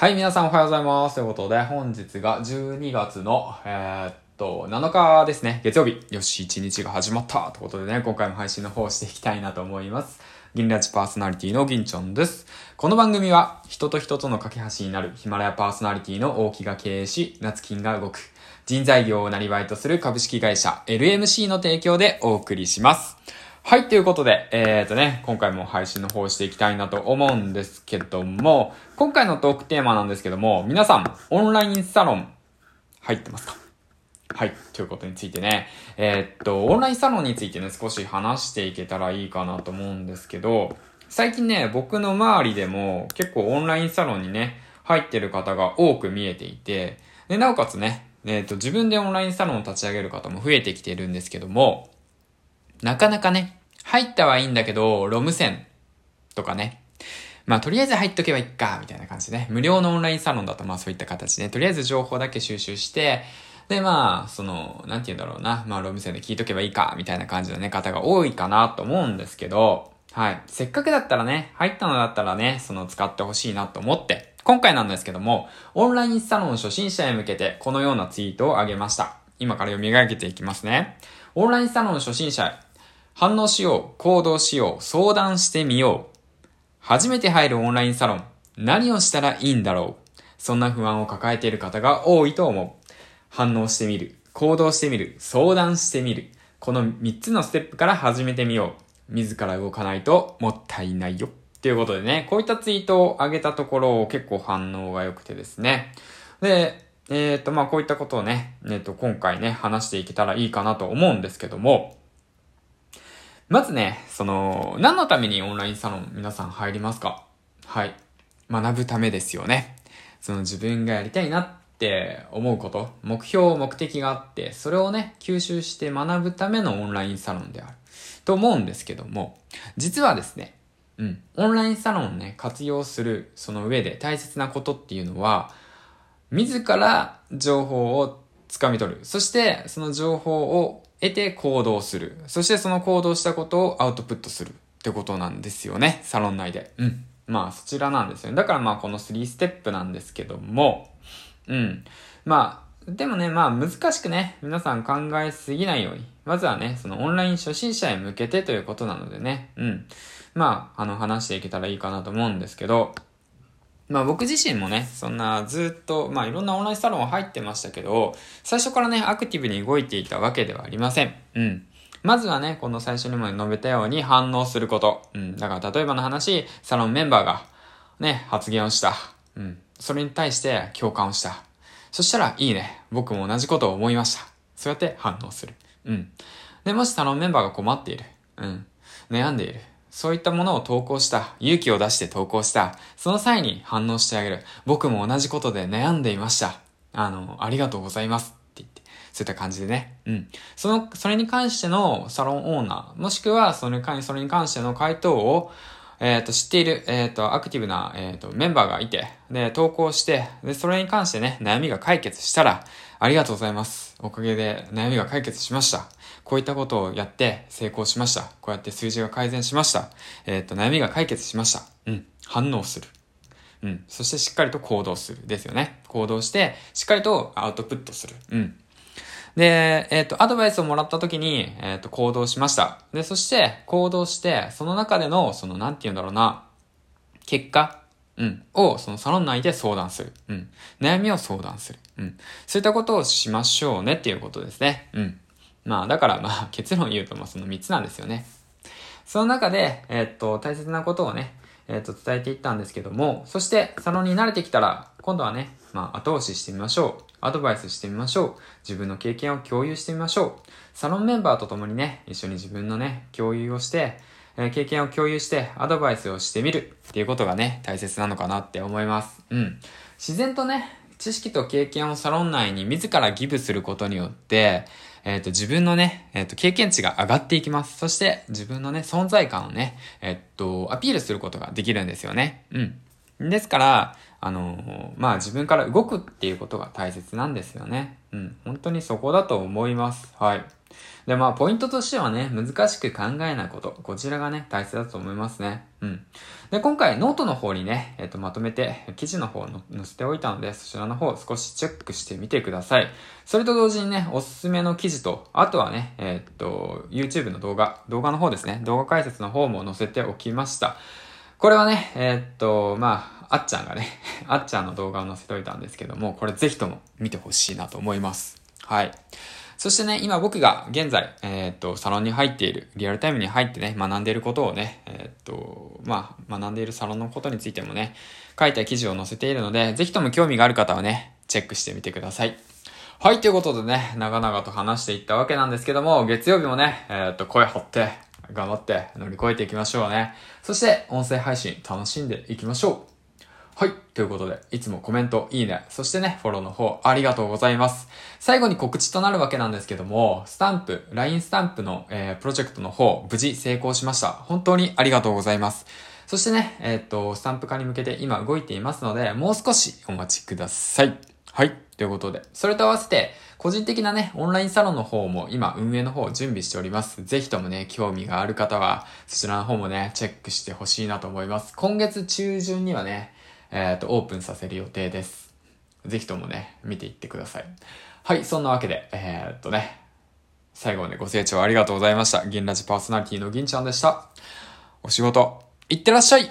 はい、皆さんおはようございます。ということで、本日が12月の、えー、っと、7日ですね。月曜日。よし、1日が始まったということでね、今回も配信の方をしていきたいなと思います。銀ラジパーソナリティの銀ちょんです。この番組は、人と人との架け橋になるヒマラヤパーソナリティの大木が経営し、夏金が動く。人材業をなりわいとする株式会社 LMC の提供でお送りします。はい、ということで、えーとね、今回も配信の方していきたいなと思うんですけども、今回のトークテーマなんですけども、皆さん、オンラインサロン、入ってますか？はい。ということについてね。えー、っと、オンラインサロンについてね、少し話していけたらいいかなと思うんですけど、最近ね、僕の周りでも結構オンラインサロンにね、入ってる方が多く見えていて、で、なおかつね、えー、っと、自分でオンラインサロンを立ち上げる方も増えてきてるんですけども、なかなかね、入ったはいいんだけど、ロム線とかね。まあ、とりあえず入っとけばいいか、みたいな感じでね。無料のオンラインサロンだと、まあそういった形で、とりあえず情報だけ収集して、で、まあ、その、なんて言うんだろうな。まあ、ロム線で聞いとけばいいか、みたいな感じのね、方が多いかなと思うんですけど、はい。せっかくだったらね、入ったのだったらね、その使ってほしいなと思って、今回なんですけども、オンラインサロン初心者へ向けて、このようなツイートを上げました。今から読み上げていきますね。オンラインサロン初心者、反応しよう、行動しよう、相談してみよう。初めて入るオンラインサロン。何をしたらいいんだろう。そんな不安を抱えている方が多いと思う。反応してみる、行動してみる、相談してみる。この3つのステップから始めてみよう。自ら動かないともったいないよ。ということでね、こういったツイートを上げたところを結構反応が良くてですね。で、えっ、ー、と、まあ、こういったことをね、えっ、ー、と、今回ね、話していけたらいいかなと思うんですけども、まずね、その、何のためにオンラインサロン皆さん入りますか？はい。学ぶためですよね。その自分がやりたいなって思うこと、目標、目的があって、それをね、吸収して学ぶためのオンラインサロンである。と思うんですけども、実はですね、うん、オンラインサロンをね、活用する、その上で大切なことっていうのは、自ら情報をつかみ取る。そして、その情報を得て行動する。そしてその行動したことをアウトプットするってことなんですよね。サロン内で。うん。まあそちらなんですよね。だからまあこの3ステップなんですけども、うん。まあ、でもね、まあ難しくね、皆さん考えすぎないように。まずはね、そのオンライン初心者へ向けてということなのでね、うん。まあ、あの話していけたらいいかなと思うんですけど、まあ僕自身もね、そんなずっと、まあいろんなオンラインサロン入ってましたけど、最初からね、アクティブに動いていたわけではありません。うん。まずはね、この最初にも述べたように反応すること。うん。だから例えばの話、サロンメンバーがね、発言をした。うん。それに対して共感をした。そしたら、いいね。僕も同じことを思いました。そうやって反応する。うん。で、もしサロンメンバーが困っている。うん。悩んでいる。そういったものを投稿した、勇気を出して投稿した、その際に反応してあげる。僕も同じことで悩んでいました。あの、ありがとうございますって言って、そういった感じでね。うん。その、それに関してのサロンオーナー、もしくはそれに、関しての回答を、えっ、ー、と、知っている、えっ、ー、と、アクティブな、えっ、ー、と、メンバーがいて、で、投稿して、で、それに関してね、悩みが解決したら、ありがとうございます。おかげで悩みが解決しました。こういったことをやって成功しました。こうやって数字が改善しました。えっ、と、悩みが解決しました。うん。反応する。うん。そしてしっかりと行動する。ですよね。行動して、しっかりとアウトプットする。うん。で、えっ、ー、と、アドバイスをもらった時に、えっ、ー、と、行動しました。で、そして、行動して、その中での、その、なんて言うんだろうな、結果、うん、を、そのサロン内で相談する。うん。悩みを相談する。うん。そういったことをしましょうねっていうことですね。うん。まあ、だから、まあ、結論言うと、まあ、その3つなんですよね。その中で、えー、っと、大切なことをね、え、っと、伝えていったんですけども、そして、サロンに慣れてきたら、今度はね、まあ、後押ししてみましょう。アドバイスしてみましょう。自分の経験を共有してみましょう。サロンメンバーと共にね、一緒に自分のね、共有をして、え、経験を共有して、アドバイスをしてみるっていうことがね、大切なのかなって思います。うん。自然とね、知識と経験をサロン内に自らギブすることによって、えっ、ー、と、自分のね、えっ、ー、と、経験値が上がっていきます。そして、自分のね、存在感をね、えっ、ー、と、アピールすることができるんですよね。うん。ですから、あのまあ自分から動くっていうことが大切なんですよね。うん。本当にそこだと思います。はい。で、まあ、ポイントとしてはね、難しく考えないこと。こちらがね、大切だと思いますね。うん。で、今回、ノートの方にね、えっ、ー、と、まとめて、記事の方を載せておいたので、そちらの方を少しチェックしてみてください。それと同時にね、おすすめの記事と、あとはね、えっ、ー、と、YouTube の動画、動画の方ですね、動画解説の方も載せておきました。これはね、えー、っと、まあ、あっちゃんがね、あっちゃんの動画を載せておいたんですけども、これぜひとも見てほしいなと思います。はい。そしてね、今僕が現在、えー、っと、サロンに入っている、リアルタイムに入ってね、学んでいることをね、えー、っと、まあ、学んでいるサロンのことについてもね、書いた記事を載せているので、ぜひとも興味がある方はね、チェックしてみてください。はい、ということでね、長々と話していったわけなんですけども、月曜日もね、えー、っと、声張って、頑張って乗り越えていきましょうね。そして、音声配信楽しんでいきましょう。はい。ということで、いつもコメント、いいね、そしてね、フォローの方、ありがとうございます。最後に告知となるわけなんですけども、スタンプ、LINE スタンプの、えー、プロジェクトの方、無事成功しました。本当にありがとうございます。そしてね、えー、っと、スタンプ化に向けて今動いていますので、もう少しお待ちください。はい。ということで、それと合わせて、個人的なね、オンラインサロンの方も今運営の方を準備しております。ぜひともね、興味がある方は、そちらの方もね、チェックしてほしいなと思います。今月中旬にはね、えっ、ー、と、オープンさせる予定です。ぜひともね、見ていってください。はい、そんなわけで、えー、っとね、最後までご清聴ありがとうございました。銀ラジパーソナリティの銀ちゃんでした。お仕事、いってらっしゃい